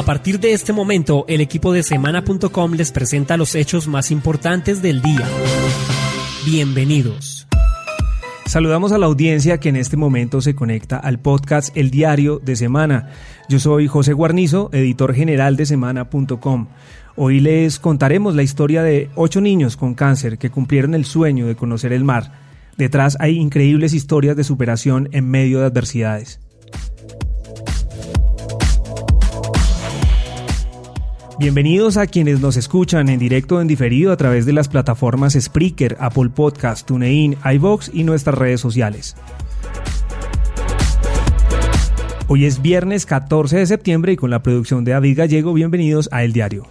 A partir de este momento, el equipo de semana.com les presenta los hechos más importantes del día. Bienvenidos. Saludamos a la audiencia que en este momento se conecta al podcast El Diario de Semana. Yo soy José Guarnizo, editor general de semana.com. Hoy les contaremos la historia de ocho niños con cáncer que cumplieron el sueño de conocer el mar. Detrás hay increíbles historias de superación en medio de adversidades. Bienvenidos a quienes nos escuchan en directo o en diferido a través de las plataformas Spreaker, Apple Podcast, TuneIn, iVox y nuestras redes sociales. Hoy es viernes 14 de septiembre y con la producción de David Gallego, bienvenidos a El Diario.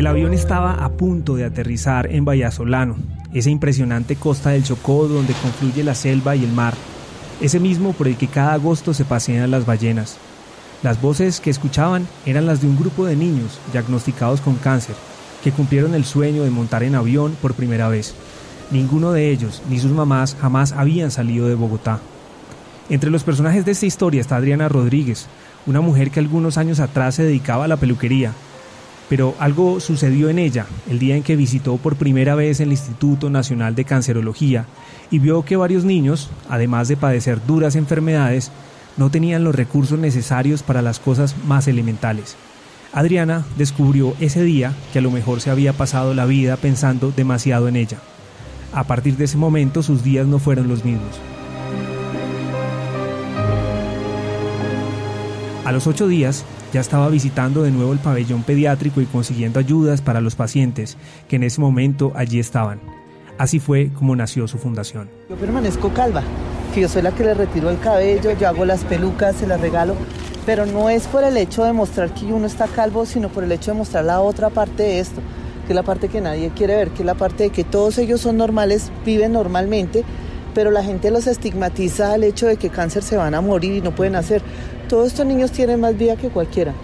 El avión estaba a punto de aterrizar en Vallasolano, esa impresionante costa del Chocó donde confluye la selva y el mar, ese mismo por el que cada agosto se pasean las ballenas. Las voces que escuchaban eran las de un grupo de niños diagnosticados con cáncer, que cumplieron el sueño de montar en avión por primera vez. Ninguno de ellos, ni sus mamás, jamás habían salido de Bogotá. Entre los personajes de esta historia está Adriana Rodríguez, una mujer que algunos años atrás se dedicaba a la peluquería pero algo sucedió en ella el día en que visitó por primera vez el Instituto Nacional de Cancerología y vio que varios niños, además de padecer duras enfermedades, no tenían los recursos necesarios para las cosas más elementales. Adriana descubrió ese día que a lo mejor se había pasado la vida pensando demasiado en ella. A partir de ese momento sus días no fueron los mismos. A los ocho días, ya estaba visitando de nuevo el pabellón pediátrico y consiguiendo ayudas para los pacientes que en ese momento allí estaban. Así fue como nació su fundación. Yo permanezco calva, que yo soy la que le retiro el cabello, yo hago las pelucas, se las regalo, pero no es por el hecho de mostrar que uno está calvo, sino por el hecho de mostrar la otra parte de esto, que es la parte que nadie quiere ver, que es la parte de que todos ellos son normales, viven normalmente, pero la gente los estigmatiza al hecho de que cáncer se van a morir y no pueden hacer. Todos estos niños tienen más vida que cualquiera.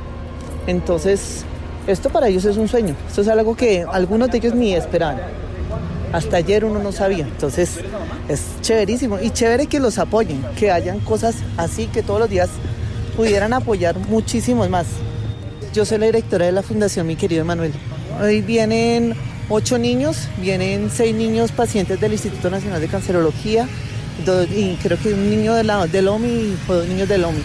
Entonces, esto para ellos es un sueño. Esto es algo que algunos de ellos ni esperaban. Hasta ayer uno no sabía. Entonces, es chéverísimo. Y chévere que los apoyen, que hayan cosas así, que todos los días pudieran apoyar muchísimos más. Yo soy la directora de la fundación, mi querido Emanuel. Hoy vienen ocho niños, vienen seis niños pacientes del Instituto Nacional de Cancerología y creo que un niño del OMI o dos niños del OMI.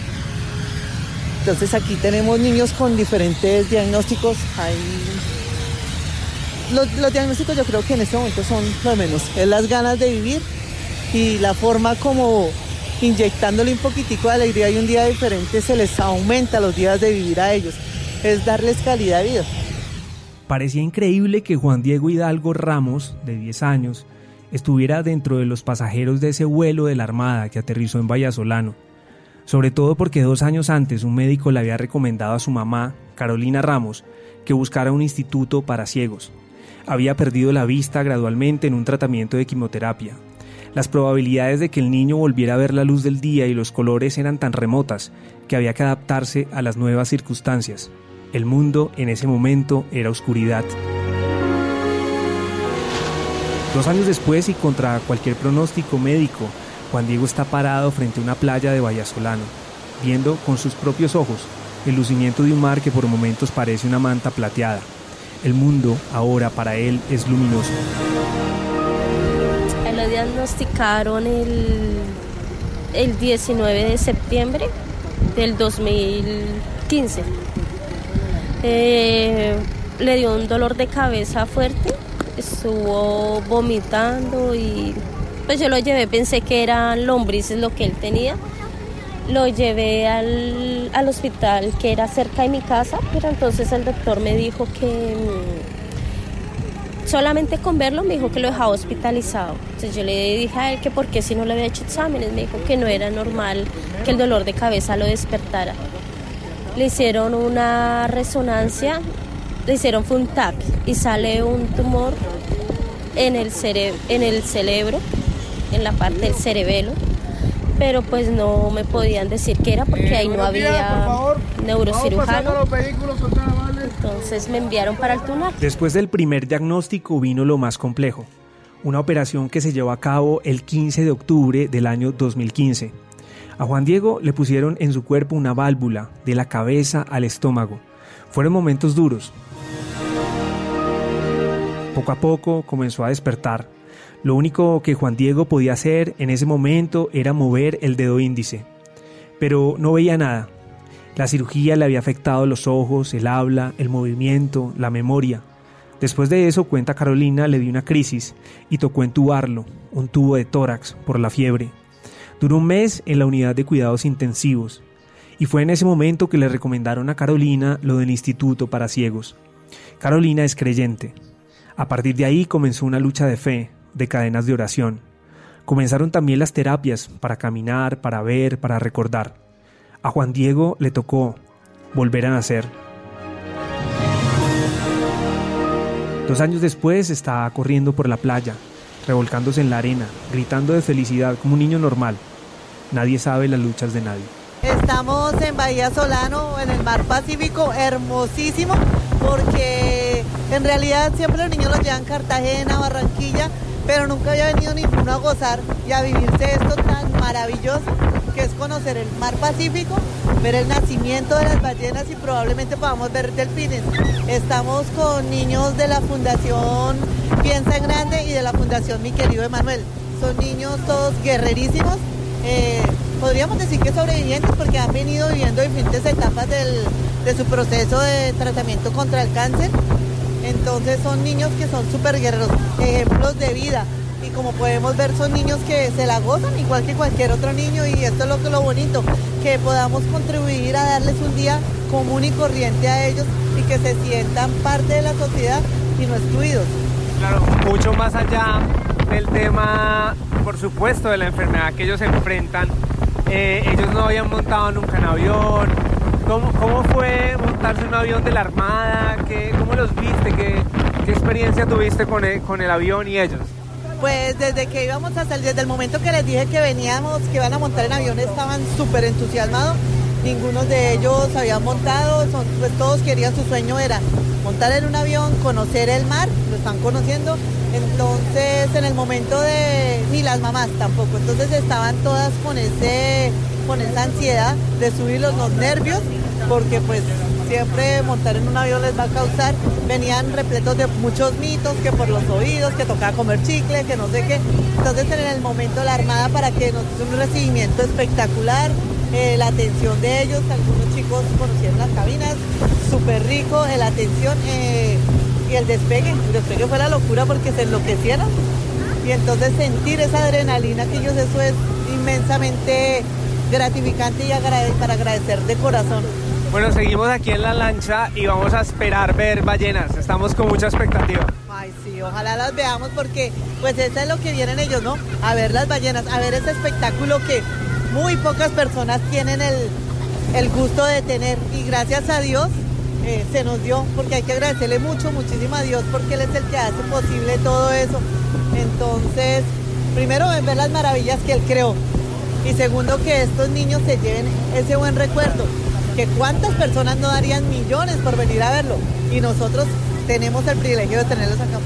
Entonces aquí tenemos niños con diferentes diagnósticos. Los, los, diagnósticos yo creo que en este momento son lo menos. Es las ganas de vivir y la forma como inyectándole un poquitico de alegría y un día diferente se les aumenta los días de vivir a ellos. Es darles calidad de vida. Parecía increíble que Juan Diego Hidalgo Ramos, de 10 años, estuviera dentro de los pasajeros de ese vuelo de la Armada que aterrizó en Vallasolano. Sobre todo porque dos años antes un médico le había recomendado a su mamá, Carolina Ramos, que buscara un instituto para ciegos. Había perdido la vista gradualmente en un tratamiento de quimioterapia. Las probabilidades de que el niño volviera a ver la luz del día y los colores eran tan remotas que había que adaptarse a las nuevas circunstancias. El mundo en ese momento era oscuridad. Dos años después y contra cualquier pronóstico médico, Juan Diego está parado frente a una playa de Vallasolano, viendo con sus propios ojos el lucimiento de un mar que por momentos parece una manta plateada. El mundo ahora para él es luminoso. Lo diagnosticaron el, el 19 de septiembre del 2015 eh, le dio un dolor de cabeza fuerte, estuvo vomitando y pues yo lo llevé, pensé que eran lombrices lo que él tenía. Lo llevé al, al hospital que era cerca de mi casa, pero entonces el doctor me dijo que mm, solamente con verlo me dijo que lo dejaba hospitalizado. Entonces yo le dije a él que por qué si no le había hecho exámenes, me dijo que no era normal que el dolor de cabeza lo despertara. Le hicieron una resonancia, le hicieron un TAC y sale un tumor en el, en el cerebro, en la parte del cerebelo pero pues no me podían decir qué era porque ahí no había neurocirujano. Entonces me enviaron para el Tunar. Después del primer diagnóstico vino lo más complejo, una operación que se llevó a cabo el 15 de octubre del año 2015. A Juan Diego le pusieron en su cuerpo una válvula de la cabeza al estómago. Fueron momentos duros. Poco a poco comenzó a despertar lo único que Juan Diego podía hacer en ese momento era mover el dedo índice. Pero no veía nada. La cirugía le había afectado los ojos, el habla, el movimiento, la memoria. Después de eso, cuenta Carolina, le dio una crisis y tocó entubarlo, un tubo de tórax, por la fiebre. Duró un mes en la unidad de cuidados intensivos. Y fue en ese momento que le recomendaron a Carolina lo del Instituto para Ciegos. Carolina es creyente. A partir de ahí comenzó una lucha de fe, de cadenas de oración. Comenzaron también las terapias para caminar, para ver, para recordar. A Juan Diego le tocó volver a nacer. Dos años después estaba corriendo por la playa, revolcándose en la arena, gritando de felicidad como un niño normal. Nadie sabe las luchas de nadie. Estamos en Bahía Solano, en el mar Pacífico, hermosísimo, porque en realidad siempre los niños los llevan Cartagena, Barranquilla, pero nunca había venido ninguno a gozar y a vivirse esto tan maravilloso que es conocer el mar Pacífico, ver el nacimiento de las ballenas y probablemente podamos ver delfines. Estamos con niños de la Fundación Piensa en Grande y de la Fundación Mi Querido Emanuel. Son niños todos guerrerísimos, eh, podríamos decir que sobrevivientes porque han venido viviendo diferentes etapas de su proceso de tratamiento contra el cáncer entonces son niños que son súper guerreros, ejemplos de vida. Y como podemos ver, son niños que se la gozan igual que cualquier otro niño y esto es lo lo bonito, que podamos contribuir a darles un día común y corriente a ellos y que se sientan parte de la sociedad y no excluidos. Claro, mucho más allá del tema, por supuesto, de la enfermedad que ellos enfrentan. Eh, ellos no habían montado nunca en avión, ¿Cómo, fue montarse un avión de la Armada? ¿Qué, ¿Cómo los viste? ¿Qué, qué experiencia tuviste con el, con el avión y ellos? Pues desde que íbamos a salir, desde el momento que les dije que veníamos, que iban a montar en avión, estaban súper entusiasmados. Ninguno de ellos había montado, pues todos querían, su sueño era montar en un avión, conocer el mar, lo están conociendo. Entonces, en el momento de, ni las mamás tampoco, entonces estaban todas con ese con esa ansiedad de subir los nervios, porque pues siempre montar en un avión les va a causar, venían repletos de muchos mitos, que por los oídos, que tocaba comer chicle, que no sé qué. Entonces en el momento la Armada para que nos hizo un recibimiento espectacular, eh, la atención de ellos, algunos chicos conocieron las cabinas, súper rico, la atención eh, y el despegue. El despegue fue la locura porque se enloquecieron. Y entonces sentir esa adrenalina que ellos, eso es inmensamente gratificante y para agradecer de corazón. Bueno, seguimos aquí en la lancha y vamos a esperar ver ballenas. Estamos con mucha expectativa. Ay, sí, ojalá las veamos porque pues eso es lo que vienen ellos, ¿no? A ver las ballenas, a ver ese espectáculo que muy pocas personas tienen el, gusto de tener y gracias a Dios eh, se nos dio porque hay que agradecerle mucho, muchísimo a Dios porque Él es el que hace posible todo eso. Entonces, primero ver las maravillas que Él creó, y segundo que estos niños se lleven ese buen recuerdo, que cuántas personas no darían millones por venir a verlo y nosotros tenemos el privilegio de tenerlos acá.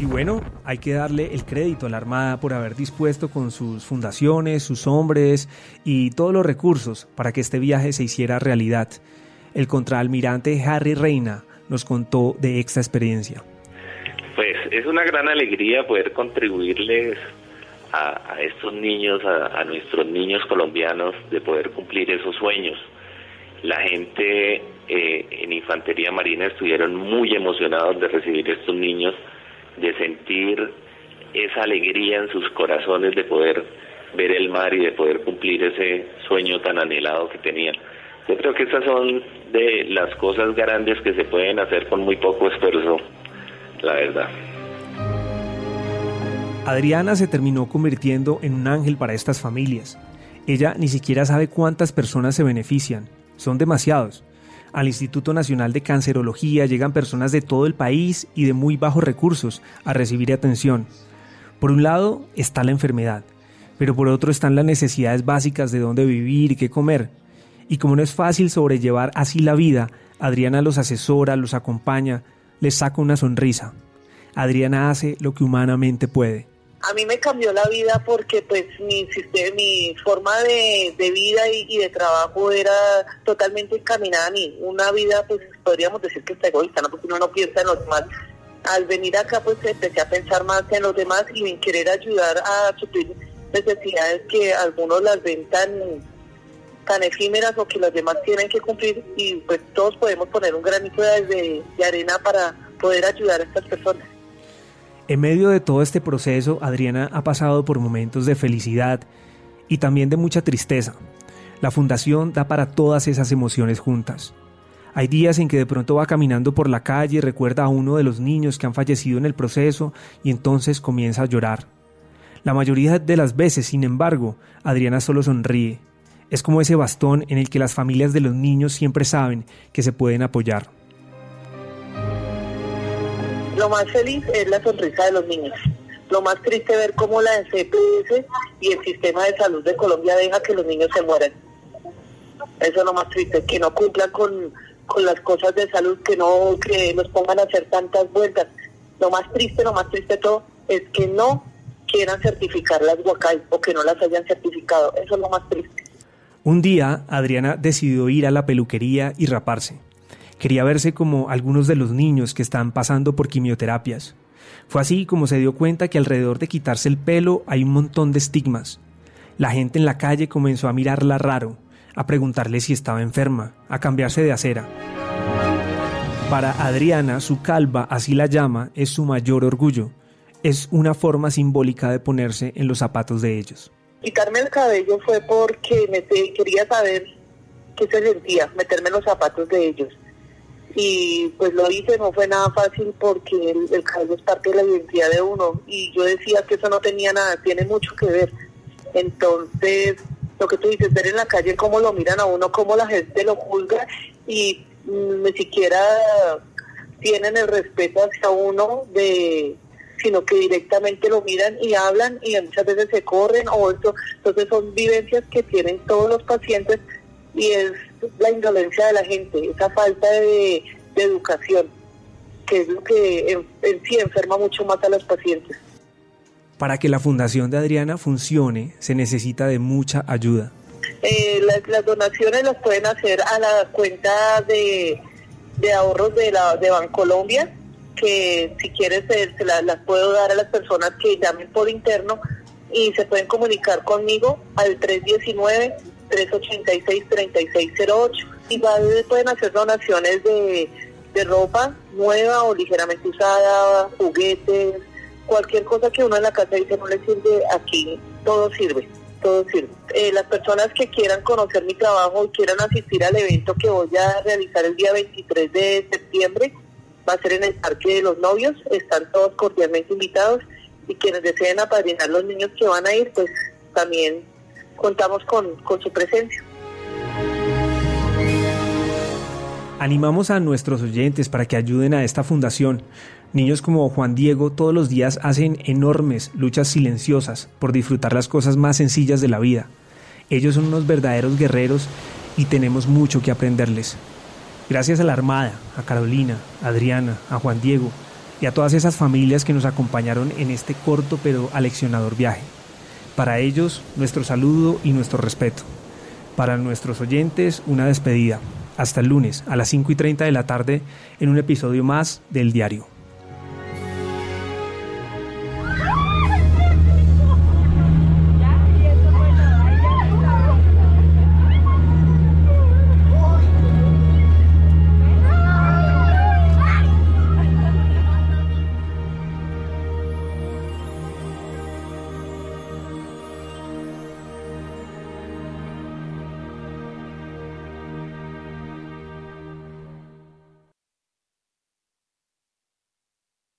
Y bueno, hay que darle el crédito a la Armada por haber dispuesto con sus fundaciones, sus hombres y todos los recursos para que este viaje se hiciera realidad. El contraalmirante Harry Reina nos contó de esta experiencia. Pues es una gran alegría poder contribuirles a, estos niños, a, nuestros niños colombianos, de poder cumplir esos sueños. La gente eh, en Infantería Marina estuvieron muy emocionados de recibir estos niños, de sentir esa alegría en sus corazones de poder ver el mar y de poder cumplir ese sueño tan anhelado que tenían. Yo creo que estas son de las cosas grandes que se pueden hacer con muy poco esfuerzo. la verdad. Adriana se terminó convirtiendo en un ángel para estas familias. Ella ni siquiera sabe cuántas personas se benefician. Son demasiados. Al Instituto Nacional de Cancerología llegan personas de todo el país y de muy bajos recursos a recibir atención. Por un lado está la enfermedad, pero por otro están las necesidades básicas de dónde vivir y qué comer. Y como no es fácil sobrellevar así la vida, Adriana los asesora, los acompaña, les saca una sonrisa. Adriana hace lo que humanamente puede a mí me cambió la vida porque pues mi sistema, mi forma de, vida y, de trabajo era totalmente encaminada a mí. Una vida pues podríamos decir que está egoísta, ¿no? porque uno no piensa en los demás. Al venir acá pues empecé a pensar más en los demás y en querer ayudar a suplir necesidades que algunos las ven tan, tan efímeras o que los demás tienen que cumplir y pues todos podemos poner un granito de arena para poder ayudar a estas personas. En medio de todo este proceso, Adriana ha pasado por momentos de felicidad y también de mucha tristeza. La fundación da para todas esas emociones juntas. Hay días en que de pronto va caminando por la calle y recuerda a uno de los niños que han fallecido en el proceso y entonces comienza a llorar. La mayoría de las veces, sin embargo, Adriana solo sonríe. Es como ese bastón en el que las familias de los niños siempre saben que se pueden apoyar. Lo más feliz es la sonrisa de los niños. Lo más triste ver cómo la CPS y el sistema de salud de Colombia deja que los niños se mueran. Eso es lo más triste, que no cumplan con, las cosas de salud, que no que nos pongan a hacer tantas vueltas. Lo más triste, lo más triste de todo, es que no quieran certificar las Huacay o que no las hayan certificado. Eso es lo más triste. Un día, Adriana decidió ir a la peluquería y raparse. Quería verse como algunos de los niños que están pasando por quimioterapias. Fue así como se dio cuenta que alrededor de quitarse el pelo hay un montón de estigmas. La gente en la calle comenzó a mirarla raro, a preguntarle si estaba enferma, a cambiarse de acera. Para Adriana, su calva, así la llama, es su mayor orgullo. Es una forma simbólica de ponerse en los zapatos de ellos. Quitarme el cabello fue porque me quería saber qué se sentía, meterme en los zapatos de ellos y pues lo hice, no fue nada fácil porque el, el cabello es parte de la identidad de uno y yo decía que eso no tenía nada, tiene mucho que ver. Entonces, lo que tú dices, ver en la calle cómo lo miran a uno, cómo la gente lo juzga y mm, ni siquiera tienen el respeto hacia uno de sino que directamente lo miran y hablan y muchas veces se corren o eso, entonces son vivencias que tienen todos los pacientes y es la indolencia de la gente, esa falta de, educación, que es lo que en, sí enferma mucho más a los pacientes. Para que la fundación de Adriana funcione, se necesita de mucha ayuda. Eh, las, donaciones las pueden hacer a la cuenta de, ahorros de, la, de Bancolombia, que si quieres se, las puedo dar a las personas que llamen por interno y se pueden comunicar conmigo al 319 386-3608. Igual pueden hacer donaciones de, de ropa nueva o ligeramente usada, juguetes, cualquier cosa que uno en la casa dice no le sirve, aquí todo sirve, todo sirve. Eh, las personas que quieran conocer mi trabajo y quieran asistir al evento que voy a realizar el día 23 de septiembre, va a ser en el Parque de los Novios, están todos cordialmente invitados y quienes deseen apadrinar los niños que van a ir, pues también contamos con, su presencia. Animamos a nuestros oyentes para que ayuden a esta fundación. Niños como Juan Diego todos los días hacen enormes luchas silenciosas por disfrutar las cosas más sencillas de la vida. Ellos son unos verdaderos guerreros y tenemos mucho que aprenderles. Gracias a la Armada, a Carolina, a Adriana, a Juan Diego y a todas esas familias que nos acompañaron en este corto pero aleccionador viaje. Para ellos, nuestro saludo y nuestro respeto. Para nuestros oyentes, una despedida. Hasta el lunes a las 5 y 30 de la tarde en un episodio más del diario.